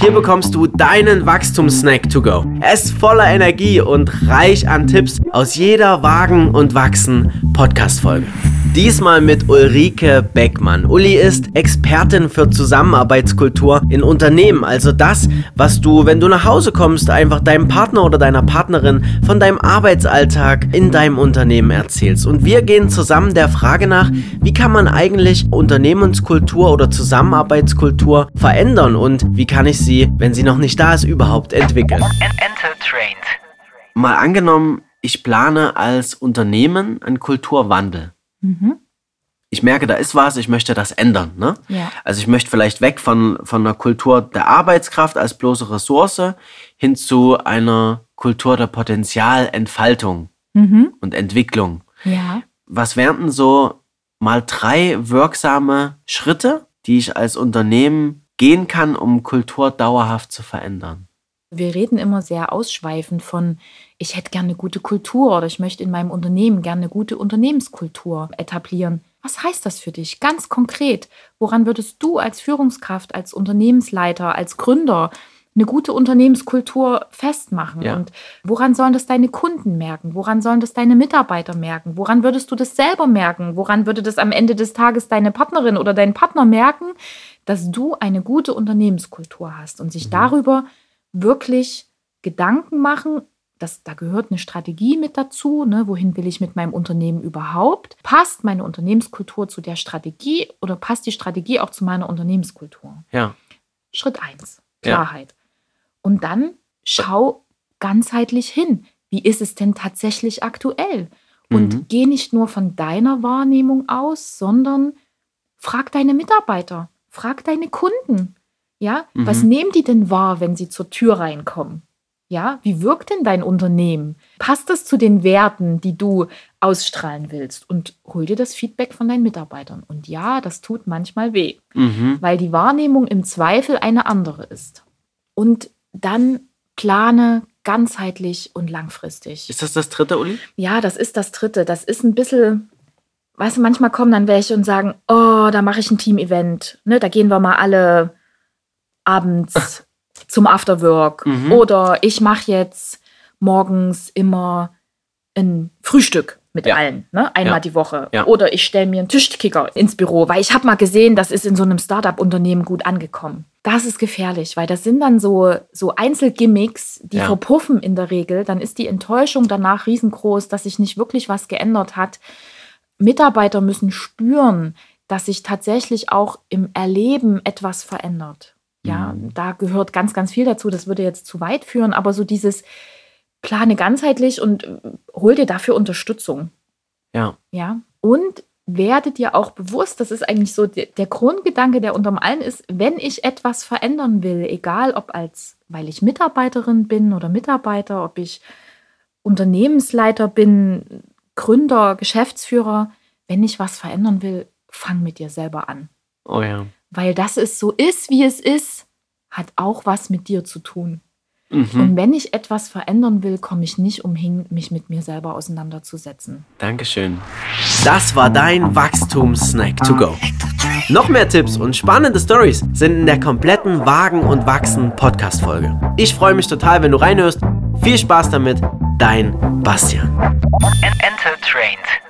Hier bekommst du deinen Wachstumssnack to go. Er ist voller Energie und reich an Tipps aus jeder Wagen und Wachsen Podcast-Folge. Diesmal mit Ulrike Beckmann. Uli ist Expertin für Zusammenarbeitskultur in Unternehmen. Also das, was du, wenn du nach Hause kommst, einfach deinem Partner oder deiner Partnerin von deinem Arbeitsalltag in deinem Unternehmen erzählst. Und wir gehen zusammen der Frage nach, wie kann man eigentlich Unternehmenskultur oder Zusammenarbeitskultur verändern und wie kann ich sie, wenn sie noch nicht da ist, überhaupt entwickeln. Mal angenommen, ich plane als Unternehmen einen Kulturwandel. Mhm. Ich merke, da ist was, ich möchte das ändern. Ne? Ja. Also ich möchte vielleicht weg von, von einer Kultur der Arbeitskraft als bloße Ressource hin zu einer Kultur der Potenzialentfaltung mhm. und Entwicklung. Ja. Was wären denn so mal drei wirksame Schritte, die ich als Unternehmen gehen kann, um Kultur dauerhaft zu verändern? Wir reden immer sehr ausschweifend von, ich hätte gerne eine gute Kultur oder ich möchte in meinem Unternehmen gerne eine gute Unternehmenskultur etablieren. Was heißt das für dich ganz konkret? Woran würdest du als Führungskraft, als Unternehmensleiter, als Gründer eine gute Unternehmenskultur festmachen? Ja. Und woran sollen das deine Kunden merken? Woran sollen das deine Mitarbeiter merken? Woran würdest du das selber merken? Woran würde das am Ende des Tages deine Partnerin oder dein Partner merken, dass du eine gute Unternehmenskultur hast und sich mhm. darüber wirklich Gedanken machen, das, da gehört eine Strategie mit dazu. Ne? Wohin will ich mit meinem Unternehmen überhaupt? Passt meine Unternehmenskultur zu der Strategie oder passt die Strategie auch zu meiner Unternehmenskultur? Ja. Schritt eins, Klarheit. Ja. Und dann schau ganzheitlich hin. Wie ist es denn tatsächlich aktuell? Und mhm. geh nicht nur von deiner Wahrnehmung aus, sondern frag deine Mitarbeiter, frag deine Kunden. Ja, mhm. was nehmen die denn wahr, wenn sie zur Tür reinkommen? Ja, wie wirkt denn dein Unternehmen? Passt es zu den Werten, die du ausstrahlen willst? Und hol dir das Feedback von deinen Mitarbeitern. Und ja, das tut manchmal weh, mhm. weil die Wahrnehmung im Zweifel eine andere ist. Und dann plane ganzheitlich und langfristig. Ist das das dritte, Uli? Ja, das ist das dritte. Das ist ein bisschen, weißt du, manchmal kommen dann welche und sagen, oh, da mache ich ein Team-Event. Ne, da gehen wir mal alle abends zum Afterwork. Mhm. Oder ich mache jetzt morgens immer ein Frühstück mit ja. allen, ne? einmal ja. die Woche. Ja. Oder ich stelle mir einen Tischkicker ins Büro, weil ich habe mal gesehen, das ist in so einem Startup-Unternehmen gut angekommen. Das ist gefährlich, weil das sind dann so, so Einzelgimmicks, die verpuffen in der Regel. Dann ist die Enttäuschung danach riesengroß, dass sich nicht wirklich was geändert hat. Mitarbeiter müssen spüren, dass sich tatsächlich auch im Erleben etwas verändert. Ja, mhm. da gehört ganz, ganz viel dazu. Das würde jetzt zu weit führen, aber so dieses plane ganzheitlich und äh, hol dir dafür Unterstützung. Ja. Ja. Und werde dir auch bewusst, das ist eigentlich so der, der Grundgedanke, der unterm allen ist, wenn ich etwas verändern will, egal ob als, weil ich Mitarbeiterin bin oder Mitarbeiter, ob ich Unternehmensleiter bin, Gründer, Geschäftsführer, wenn ich was verändern will, fang mit dir selber an. Oh ja weil dass es so ist, wie es ist, hat auch was mit dir zu tun. Mhm. Und wenn ich etwas verändern will, komme ich nicht umhin, mich mit mir selber auseinanderzusetzen. Dankeschön. Das war dein Wachstumssnack to go. Noch mehr Tipps und spannende Stories sind in der kompletten Wagen und Wachsen Podcast Folge. Ich freue mich total, wenn du reinhörst. Viel Spaß damit, dein Bastian. Enter Trained.